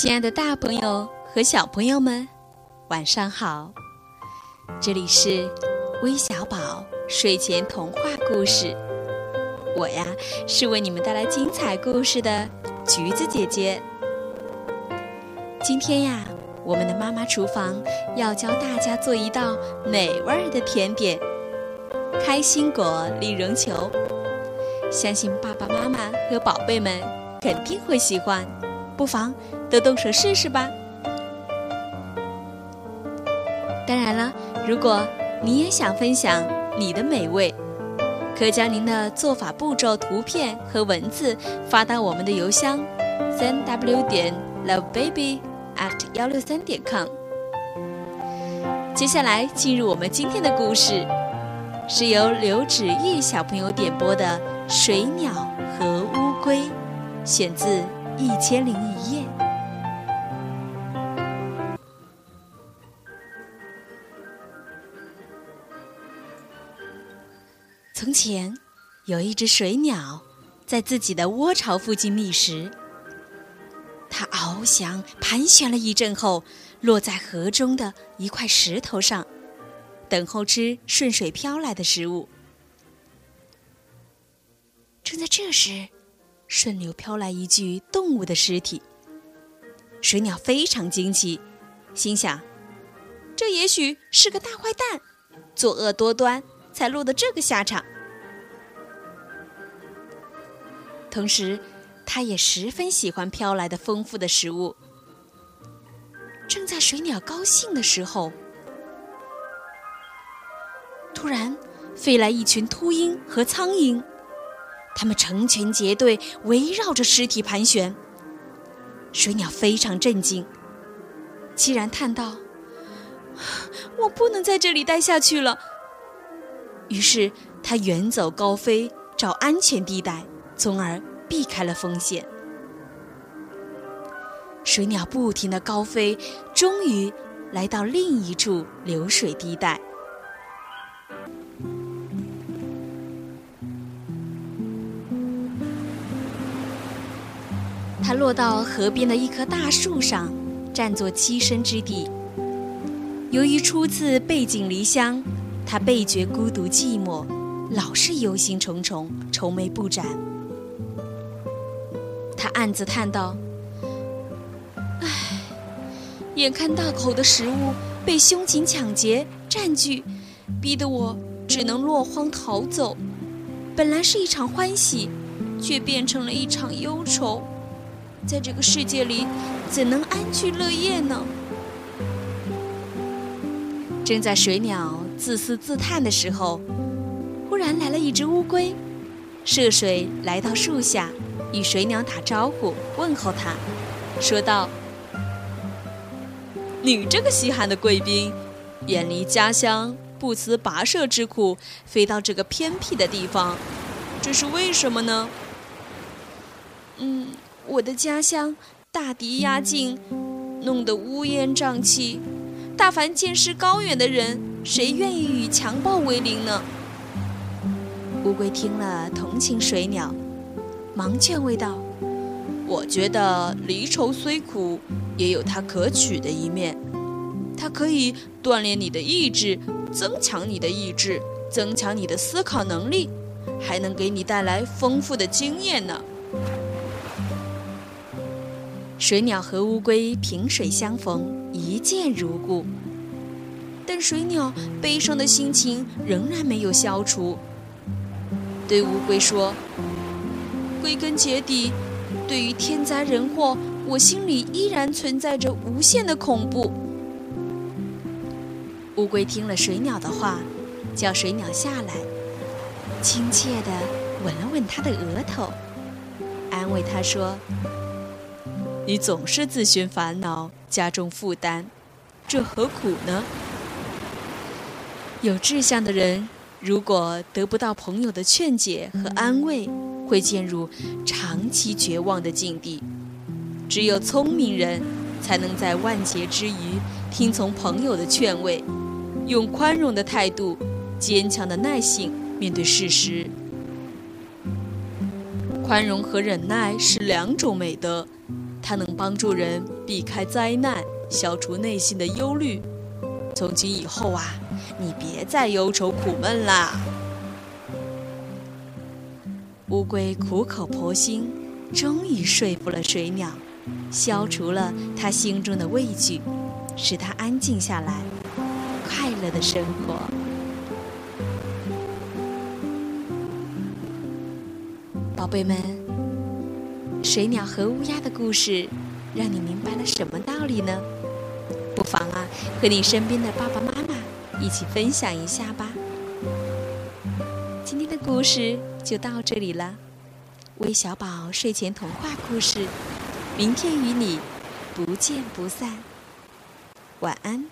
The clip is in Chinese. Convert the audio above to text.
亲爱的，大朋友和小朋友们，晚上好！这里是微小宝睡前童话故事，我呀是为你们带来精彩故事的橘子姐姐。今天呀，我们的妈妈厨房要教大家做一道美味的甜点——开心果粒绒球。相信爸爸妈妈和宝贝们肯定会喜欢，不妨都动手试试吧。当然了，如果你也想分享你的美味，可将您的做法步骤、图片和文字发到我们的邮箱：三 w 点 lovebaby at 幺六三点 com。接下来进入我们今天的故事，是由刘芷玉小朋友点播的。水鸟和乌龟，选自《一千零一夜》。从前，有一只水鸟在自己的窝巢附近觅食。它翱翔、盘旋了一阵后，落在河中的一块石头上，等候吃顺水飘来的食物。正在这时，顺流飘来一具动物的尸体。水鸟非常惊奇，心想：这也许是个大坏蛋，作恶多端，才落得这个下场。同时，他也十分喜欢飘来的丰富的食物。正在水鸟高兴的时候，突然飞来一群秃鹰和苍蝇。它们成群结队围绕着尸体盘旋，水鸟非常震惊，凄然叹道：“我不能在这里待下去了。”于是它远走高飞，找安全地带，从而避开了风险。水鸟不停的高飞，终于来到另一处流水地带。它落到河边的一棵大树上，占作栖身之地。由于初次背井离乡，他倍觉孤独寂寞，老是忧心忡忡、愁眉不展。他暗自叹道：“唉，眼看大口的食物被凶禽抢劫占据，逼得我只能落荒逃走。本来是一场欢喜，却变成了一场忧愁。”在这个世界里，怎能安居乐业呢？正在水鸟自私自叹的时候，忽然来了一只乌龟，涉水来到树下，与水鸟打招呼，问候它，说道：“你这个稀罕的贵宾，远离家乡，不辞跋涉之苦，飞到这个偏僻的地方，这是为什么呢？”嗯。我的家乡大敌压境，弄得乌烟瘴气。大凡见识高远的人，谁愿意与强暴为邻呢？乌龟听了，同情水鸟，忙劝慰道：“我觉得离愁虽苦，也有它可取的一面。它可以锻炼你的意志，增强你的意志，增强你的思考能力，还能给你带来丰富的经验呢。”水鸟和乌龟萍水相逢，一见如故。但水鸟悲伤的心情仍然没有消除，对乌龟说：“归根结底，对于天灾人祸，我心里依然存在着无限的恐怖。”乌龟听了水鸟的话，叫水鸟下来，亲切地吻了吻它的额头，安慰它说。你总是自寻烦恼，加重负担，这何苦呢？有志向的人，如果得不到朋友的劝解和安慰，会陷入长期绝望的境地。只有聪明人，才能在万劫之余听从朋友的劝慰，用宽容的态度、坚强的耐性面对事实。宽容和忍耐是两种美德。它能帮助人避开灾难，消除内心的忧虑。从今以后啊，你别再忧愁苦闷啦。乌龟苦口婆心，终于说服了水鸟，消除了他心中的畏惧，使他安静下来，快乐的生活。宝贝们，水鸟和乌鸦的故事，让你明白了什么道理呢？和你身边的爸爸妈妈一起分享一下吧。今天的故事就到这里了，微小宝睡前童话故事，明天与你不见不散。晚安。